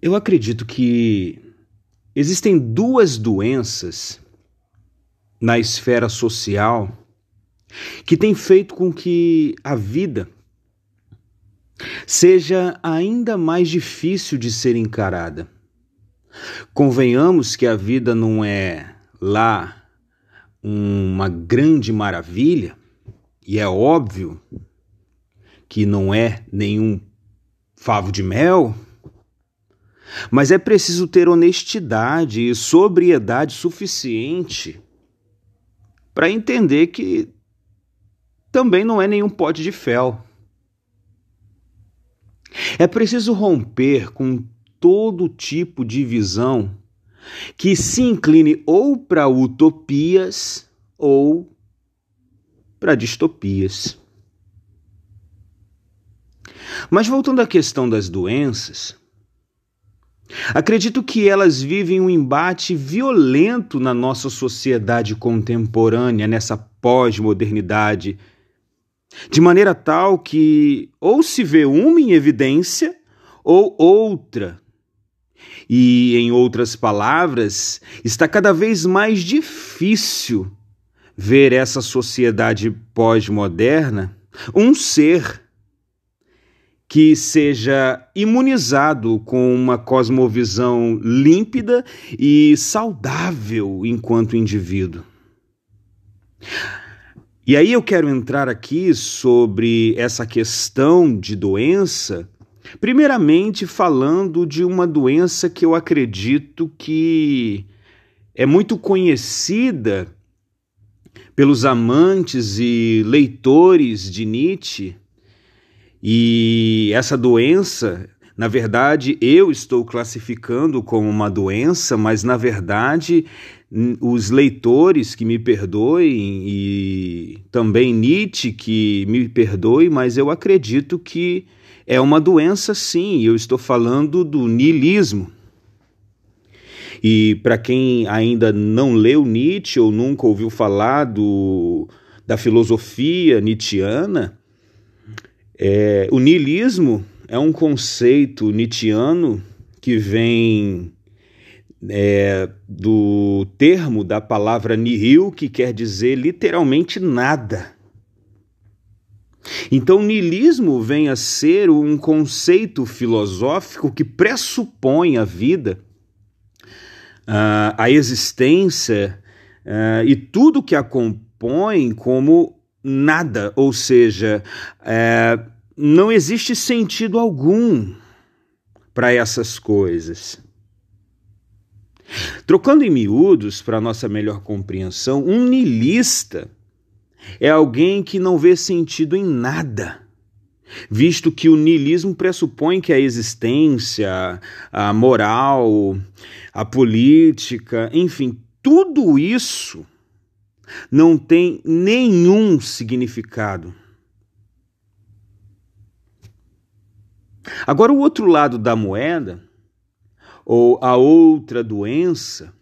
Eu acredito que existem duas doenças na esfera social que têm feito com que a vida seja ainda mais difícil de ser encarada. Convenhamos que a vida não é lá uma grande maravilha, e é óbvio que não é nenhum favo de mel, mas é preciso ter honestidade e sobriedade suficiente para entender que também não é nenhum pote de fel. É preciso romper com todo tipo de visão que se incline ou para utopias ou para distopias. Mas voltando à questão das doenças, acredito que elas vivem um embate violento na nossa sociedade contemporânea, nessa pós-modernidade, de maneira tal que ou se vê uma em evidência ou outra. E, em outras palavras, está cada vez mais difícil ver essa sociedade pós-moderna um ser que seja imunizado com uma cosmovisão límpida e saudável enquanto indivíduo. E aí eu quero entrar aqui sobre essa questão de doença, primeiramente falando de uma doença que eu acredito que é muito conhecida pelos amantes e leitores de Nietzsche e essa doença, na verdade, eu estou classificando como uma doença, mas na verdade, os leitores que me perdoem e também Nietzsche que me perdoe, mas eu acredito que é uma doença sim, eu estou falando do niilismo. E para quem ainda não leu Nietzsche ou nunca ouviu falar do, da filosofia nietzschiana, é, o niilismo é um conceito nietzschiano que vem é, do termo da palavra nihil, que quer dizer literalmente nada. Então, o niilismo vem a ser um conceito filosófico que pressupõe a vida, a existência e tudo que a compõe como nada, ou seja, é, não existe sentido algum para essas coisas. Trocando em miúdos, para nossa melhor compreensão, um nilista é alguém que não vê sentido em nada, visto que o niilismo pressupõe que a existência, a moral, a política, enfim, tudo isso não tem nenhum significado. Agora, o outro lado da moeda, ou a outra doença,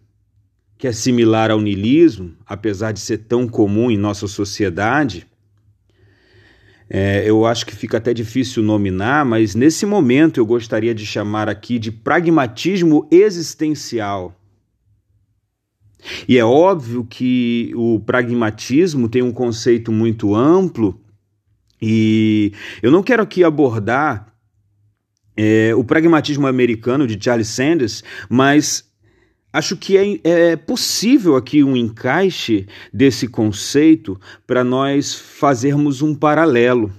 que é similar ao niilismo, apesar de ser tão comum em nossa sociedade, é, eu acho que fica até difícil nominar, mas nesse momento eu gostaria de chamar aqui de pragmatismo existencial. E é óbvio que o pragmatismo tem um conceito muito amplo, e eu não quero aqui abordar é, o pragmatismo americano de Charles Sanders, mas acho que é, é possível aqui um encaixe desse conceito para nós fazermos um paralelo.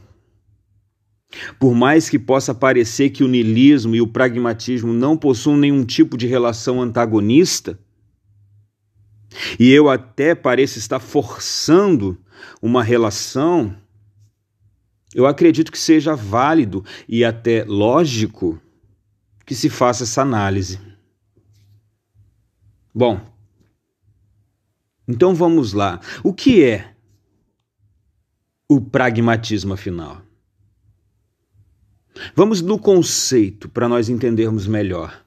Por mais que possa parecer que o niilismo e o pragmatismo não possuam nenhum tipo de relação antagonista, e eu até pareço estar forçando uma relação, eu acredito que seja válido e até lógico que se faça essa análise. Bom, então vamos lá. O que é o pragmatismo afinal? Vamos no conceito para nós entendermos melhor.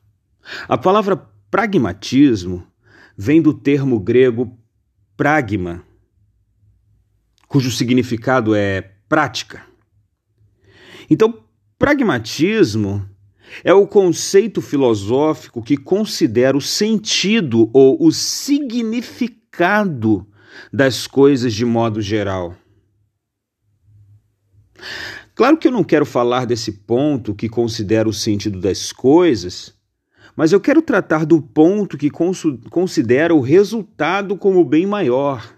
A palavra pragmatismo vem do termo grego pragma, cujo significado é prática. Então, pragmatismo é o conceito filosófico que considera o sentido ou o significado das coisas de modo geral. Claro que eu não quero falar desse ponto que considera o sentido das coisas, mas eu quero tratar do ponto que considera o resultado como bem maior,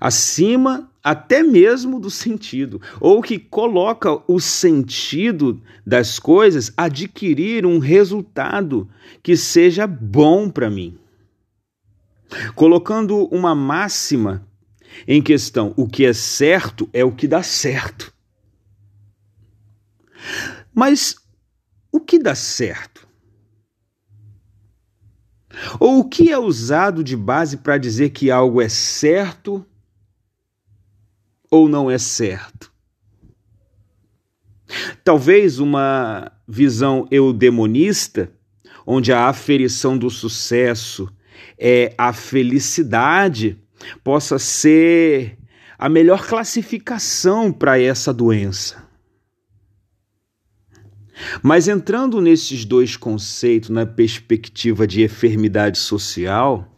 acima até mesmo do sentido, ou que coloca o sentido das coisas adquirir um resultado que seja bom para mim. Colocando uma máxima em questão, o que é certo é o que dá certo. Mas o que dá certo? Ou o que é usado de base para dizer que algo é certo ou não é certo? Talvez uma visão eudemonista, onde a aferição do sucesso é a felicidade, possa ser a melhor classificação para essa doença. Mas entrando nesses dois conceitos na perspectiva de enfermidade social,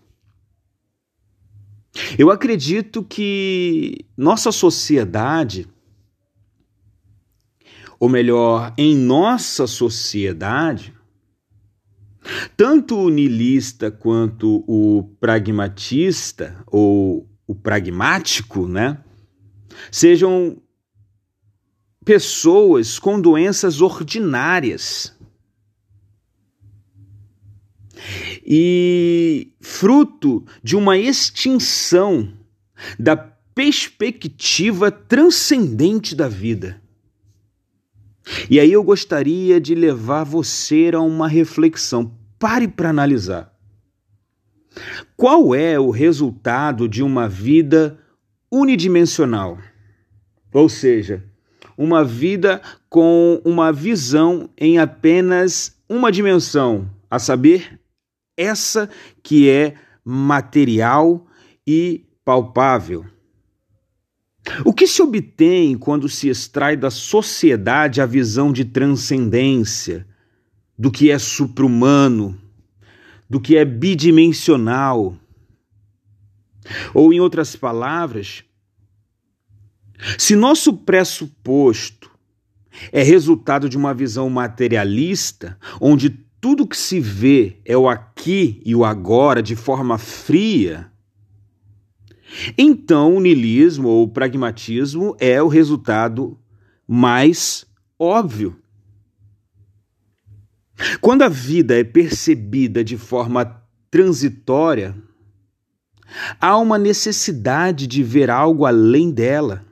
eu acredito que nossa sociedade, ou melhor, em nossa sociedade, tanto o niilista quanto o pragmatista ou o pragmático, né, sejam pessoas com doenças ordinárias. E fruto de uma extinção da perspectiva transcendente da vida. E aí eu gostaria de levar você a uma reflexão. Pare para analisar. Qual é o resultado de uma vida unidimensional? Ou seja, uma vida com uma visão em apenas uma dimensão, a saber, essa que é material e palpável. O que se obtém quando se extrai da sociedade a visão de transcendência, do que é supra-humano, do que é bidimensional? Ou, em outras palavras, se nosso pressuposto é resultado de uma visão materialista, onde tudo que se vê é o aqui e o agora de forma fria, então o niilismo ou o pragmatismo é o resultado mais óbvio. Quando a vida é percebida de forma transitória, há uma necessidade de ver algo além dela.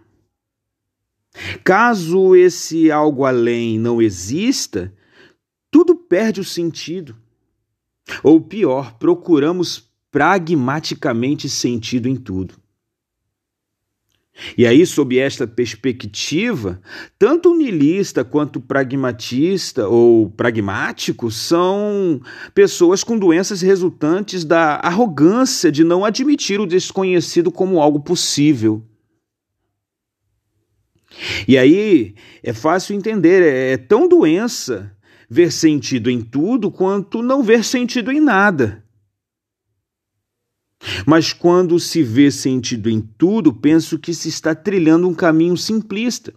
Caso esse algo além não exista, tudo perde o sentido. Ou pior, procuramos pragmaticamente sentido em tudo. E aí, sob esta perspectiva, tanto o niilista quanto o pragmatista ou pragmático são pessoas com doenças resultantes da arrogância de não admitir o desconhecido como algo possível. E aí é fácil entender, é, é tão doença ver sentido em tudo quanto não ver sentido em nada. Mas quando se vê sentido em tudo, penso que se está trilhando um caminho simplista,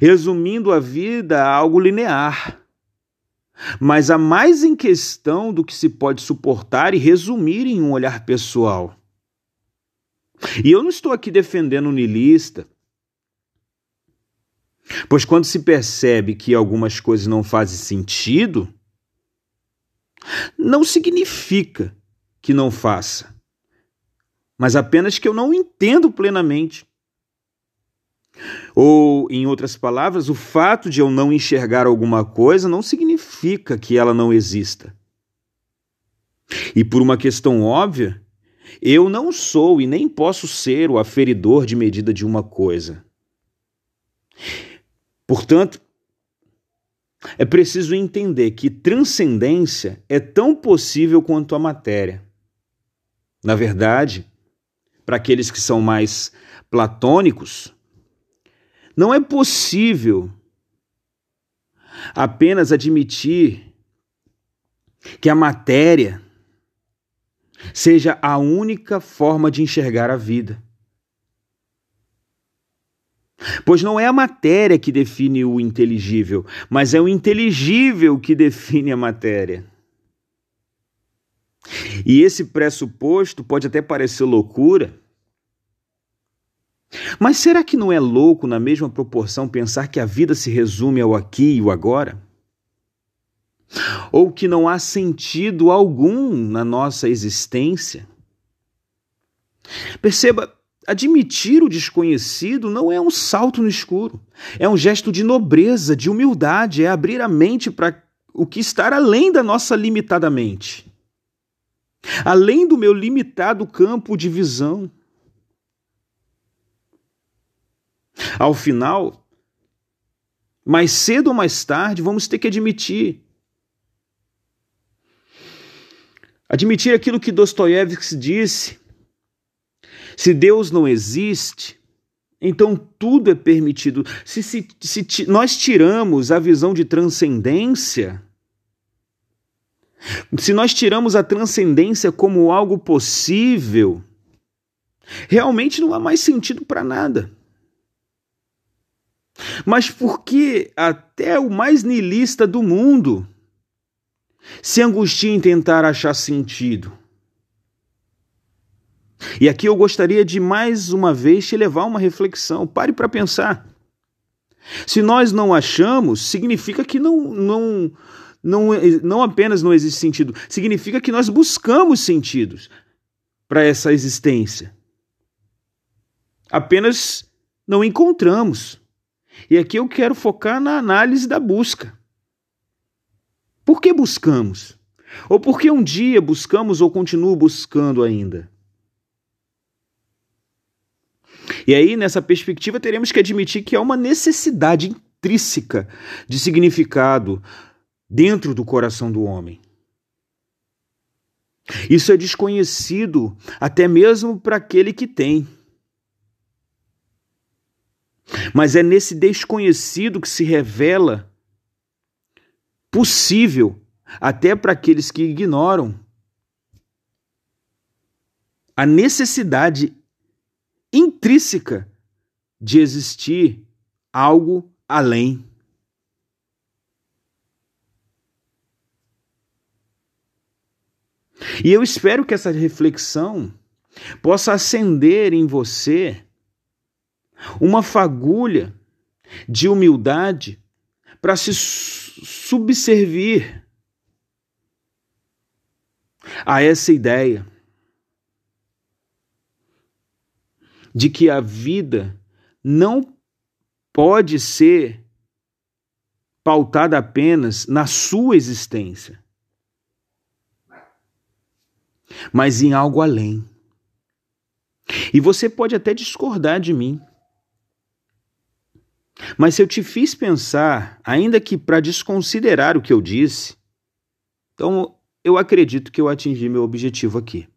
resumindo a vida a algo linear. Mas há mais em questão do que se pode suportar e resumir em um olhar pessoal. E eu não estou aqui defendendo o niilista, Pois quando se percebe que algumas coisas não fazem sentido, não significa que não faça, mas apenas que eu não entendo plenamente. Ou, em outras palavras, o fato de eu não enxergar alguma coisa não significa que ela não exista. E por uma questão óbvia, eu não sou e nem posso ser o aferidor de medida de uma coisa. Portanto, é preciso entender que transcendência é tão possível quanto a matéria. Na verdade, para aqueles que são mais platônicos, não é possível apenas admitir que a matéria seja a única forma de enxergar a vida. Pois não é a matéria que define o inteligível, mas é o inteligível que define a matéria. E esse pressuposto pode até parecer loucura, mas será que não é louco na mesma proporção pensar que a vida se resume ao aqui e o agora? Ou que não há sentido algum na nossa existência? Perceba, admitir o desconhecido não é um salto no escuro, é um gesto de nobreza, de humildade, é abrir a mente para o que está além da nossa limitada mente, além do meu limitado campo de visão. Ao final, mais cedo ou mais tarde, vamos ter que admitir. Admitir aquilo que Dostoiévski disse. Se Deus não existe, então tudo é permitido. Se, se, se nós tiramos a visão de transcendência, se nós tiramos a transcendência como algo possível, realmente não há mais sentido para nada. Mas por que até o mais niilista do mundo se angustia em tentar achar sentido? E aqui eu gostaria de mais uma vez te levar a uma reflexão. Pare para pensar. Se nós não achamos, significa que não, não, não, não apenas não existe sentido, significa que nós buscamos sentidos para essa existência. Apenas não encontramos. E aqui eu quero focar na análise da busca. Por que buscamos? Ou por que um dia buscamos ou continuo buscando ainda? E aí, nessa perspectiva, teremos que admitir que há uma necessidade intrínseca de significado dentro do coração do homem. Isso é desconhecido até mesmo para aquele que tem. Mas é nesse desconhecido que se revela possível até para aqueles que ignoram a necessidade intrínseca de existir algo além. E eu espero que essa reflexão possa acender em você uma fagulha de humildade para se subservir a essa ideia de que a vida não pode ser pautada apenas na sua existência, mas em algo além. E você pode até discordar de mim. Mas se eu te fiz pensar, ainda que para desconsiderar o que eu disse, então eu acredito que eu atingi meu objetivo aqui.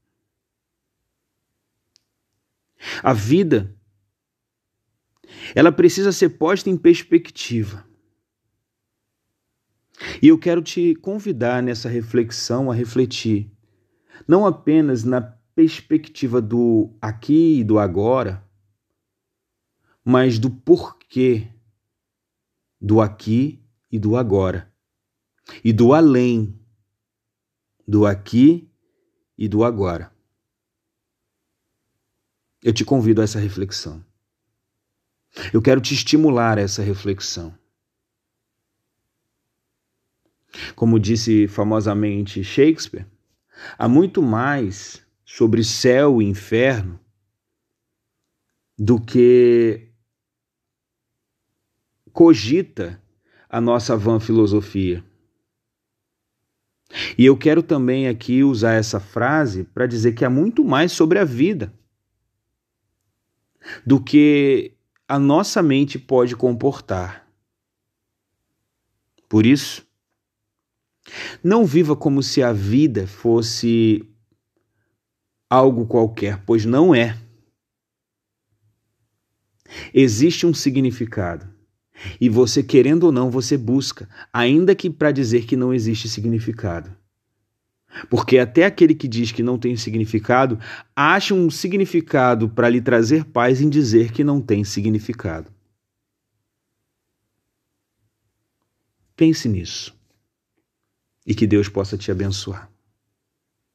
A vida, ela precisa ser posta em perspectiva. E eu quero te convidar nessa reflexão a refletir, não apenas na perspectiva do aqui e do agora, mas do porquê do aqui e do agora, e do além do aqui e do agora. Eu te convido a essa reflexão. Eu quero te estimular a essa reflexão. Como disse famosamente Shakespeare, há muito mais sobre céu e inferno do que cogita a nossa vã filosofia. E eu quero também aqui usar essa frase para dizer que há muito mais sobre a vida do que a nossa mente pode comportar. Por isso, não viva como se a vida fosse algo qualquer, pois não é. Existe um significado E você, querendo ou não, você busca, ainda que para dizer que não existe significado. Porque até aquele que diz que não tem significado acha um significado para lhe trazer paz em dizer que não tem significado. Pense nisso e que Deus possa te abençoar.